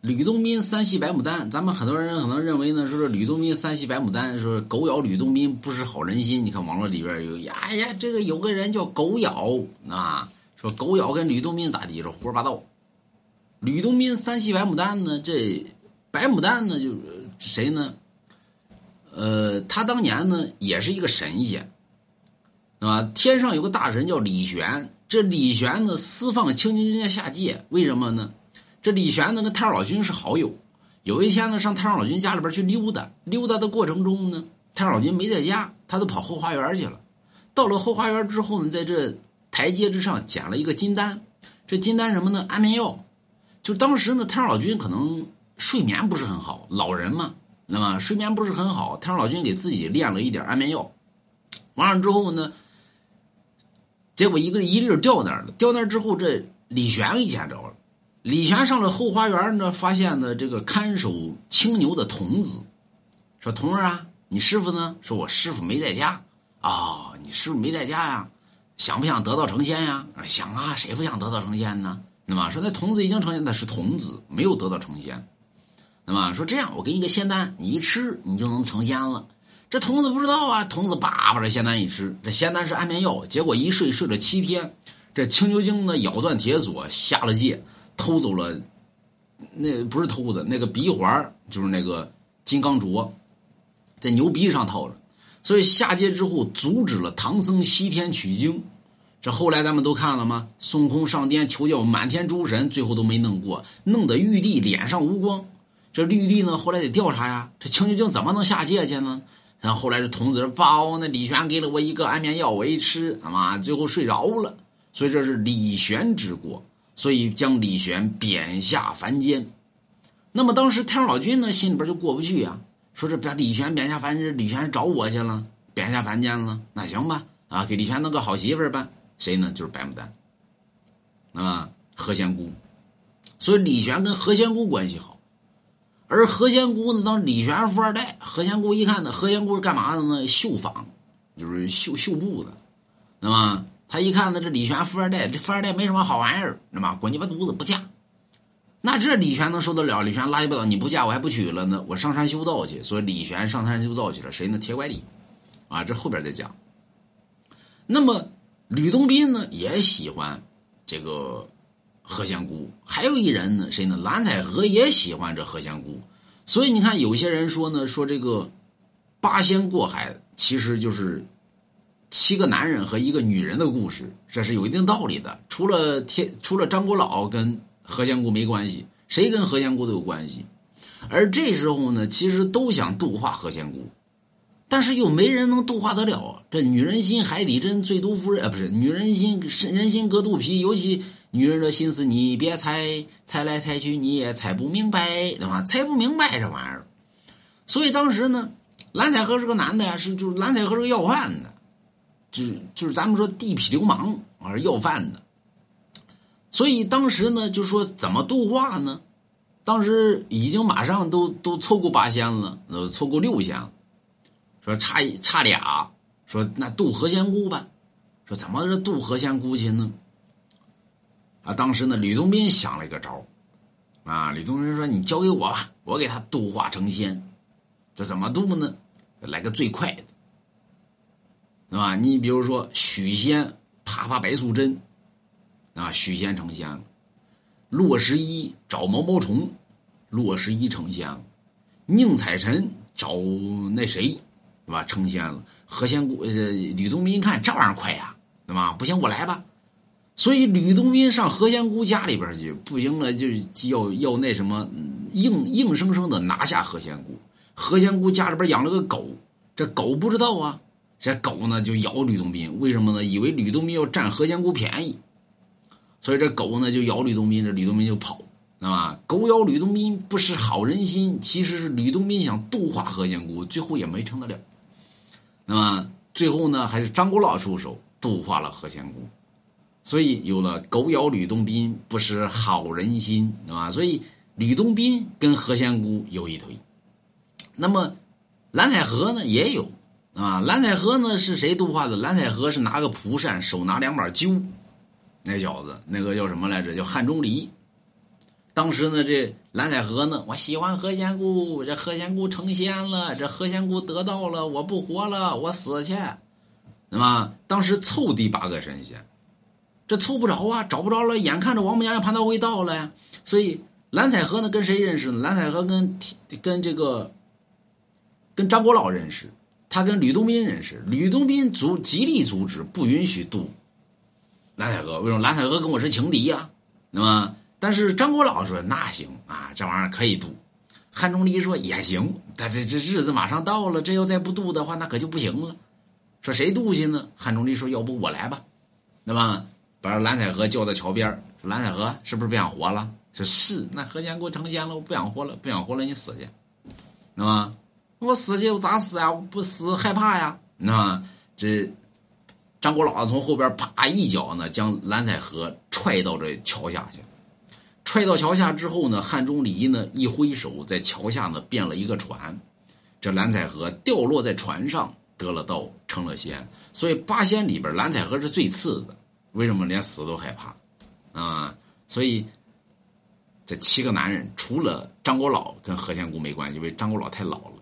吕洞宾三系白牡丹，咱们很多人可能认为呢，说是吕洞宾三系白牡丹，说狗咬吕洞宾不识好人心。你看网络里边有呀呀，这个有个人叫狗咬啊，说狗咬跟吕洞宾咋地？说胡说八道。吕洞宾三系白牡丹呢，这白牡丹呢，就谁呢？呃，他当年呢也是一个神仙，啊，天上有个大神叫李玄，这李玄呢私放青牛精下界，为什么呢？这李玄呢跟太上老君是好友，有一天呢上太上老君家里边去溜达，溜达的过程中呢，太上老君没在家，他都跑后花园去了。到了后花园之后呢，在这台阶之上捡了一个金丹，这金丹什么呢？安眠药。就当时呢，太上老君可能睡眠不是很好，老人嘛，那么睡眠不是很好，太上老君给自己炼了一点安眠药，完了之后呢，结果一个一粒掉那儿了，掉那儿之后，这李玄给捡着了。李玄上了后花园呢，发现呢这个看守青牛的童子，说：“童儿啊，你师傅呢？”说：“我师傅没在家。”啊，你师傅没在家呀？想不想得道成仙呀？想啊，谁不想得道成仙呢？那么说，那童子已经成仙，那是童子，没有得道成仙。那么说，这样我给你个仙丹，你一吃，你就能成仙了。这童子不知道啊，童子叭把这仙丹一吃，这仙丹是安眠药，结果一睡睡了七天，这青牛精呢咬断铁锁，下了界。偷走了，那不是偷的，那个鼻环就是那个金刚镯，在牛鼻子上套着，所以下界之后阻止了唐僧西天取经。这后来咱们都看了吗？孙悟空上天求教满天诸神，最后都没弄过，弄得玉帝脸上无光。这玉帝呢，后来得调查呀，这青牛精怎么能下界去呢？然后后来这童子包，那李玄给了我一个安眠药，我一吃，他妈最后睡着了。所以这是李玄之过。所以将李玄贬下凡间，那么当时太上老君呢心里边就过不去啊，说这把李玄贬下凡间，李玄找我去了，贬下凡间了，那行吧，啊，给李玄弄个好媳妇儿吧，谁呢？就是白牡丹，啊，何仙姑，所以李玄跟何仙姑关系好，而何仙姑呢，当李玄富二代，何仙姑一看呢，何仙姑是干嘛的呢？绣坊，就是绣绣布的，那么。他一看呢，这李玄富二代，这富二代没什么好玩意儿，那么滚鸡巴犊子不嫁。那这李玄能受得了？李玄拉鸡巴倒，你不嫁我还不娶了呢，我上山修道去。所以李玄上山修道去了，谁呢？铁拐李，啊，这后边再讲。那么吕洞宾呢，也喜欢这个何仙姑。还有一人呢，谁呢？蓝采和也喜欢这何仙姑。所以你看，有些人说呢，说这个八仙过海，其实就是。七个男人和一个女人的故事，这是有一定道理的。除了天，除了张国老跟何仙姑没关系，谁跟何仙姑都有关系。而这时候呢，其实都想度化何仙姑，但是又没人能度化得了。这女人心海底针，最毒妇人啊，不是女人心，人心隔肚皮。尤其女人的心思，你别猜，猜来猜去你也猜不明白，对吧？猜不明白这玩意儿。所以当时呢，蓝采和是个男的呀，是就是蓝采和是个要饭的。就是就是咱们说地痞流氓啊，要饭的。所以当时呢，就说怎么度化呢？当时已经马上都都凑够八仙了，呃，凑够六仙了。说差一差俩，说那渡何仙姑吧。说怎么这渡何仙姑去呢？啊，当时呢，吕洞宾想了一个招啊，吕洞宾说：“你交给我吧，我给他度化成仙。这怎么度呢？来个最快的。”对吧？你比如说许仙啪啪白素贞，啊，许仙成仙了；洛十一找毛毛虫，洛十一成仙了；宁采臣找那谁，是吧？成仙了。何仙姑、呃，吕洞宾一看这玩意儿快呀，对吧？不行，我来吧。所以吕洞宾上何仙姑家里边去，不行了，就要要那什么，硬硬生生的拿下何仙姑。何仙姑家里边养了个狗，这狗不知道啊。这狗呢就咬吕洞宾，为什么呢？以为吕洞宾要占何仙姑便宜，所以这狗呢就咬吕洞宾，这吕洞宾就跑，那么狗咬吕洞宾不识好人心，其实是吕洞宾想度化何仙姑，最后也没成得了。那么最后呢，还是张国老出手度化了何仙姑，所以有了狗咬吕洞宾不识好人心，对吧？所以吕洞宾跟何仙姑有一腿。那么蓝采和呢也有。啊，蓝采和呢是谁度化的？蓝采和是拿个蒲扇，手拿两把揪，那小子那个叫什么来着？叫汉钟离。当时呢，这蓝采和呢，我喜欢何仙姑，这何仙姑成仙了，这何仙姑得道了，我不活了，我死去。那么当时凑第八个神仙，这凑不着啊，找不着了，眼看着王母娘娘蟠桃会到了呀，所以蓝采和呢跟谁认识呢？蓝采和跟跟这个跟张国老认识，他跟吕洞宾认识，吕洞宾阻极力阻止，不允许渡蓝采和。为什么？蓝采和跟我是情敌呀，那么。但是张国老说：“那行啊，这玩意儿可以渡。”汉钟离说：“也行，但这这日子马上到了，这要再不渡的话，那可就不行了。”说谁渡去呢？汉钟离说：“要不我来吧，那么？把蓝采和叫到桥边说：“蓝采和是不是不想活了？”说是。那何仙姑成仙了，我不想活了，不想活了，你死去，那么我死去我咋死啊？我不死害怕呀？那这张国老从后边啪一脚呢，将蓝采和踹到这桥下去。踹到桥下之后呢，汉钟离呢一挥手，在桥下呢变了一个船，这蓝采和掉落在船上，得了道，成了仙。所以八仙里边，蓝采和是最次的。为什么连死都害怕啊？所以这七个男人，除了张国老跟何仙姑没关系，因为张国老太老了，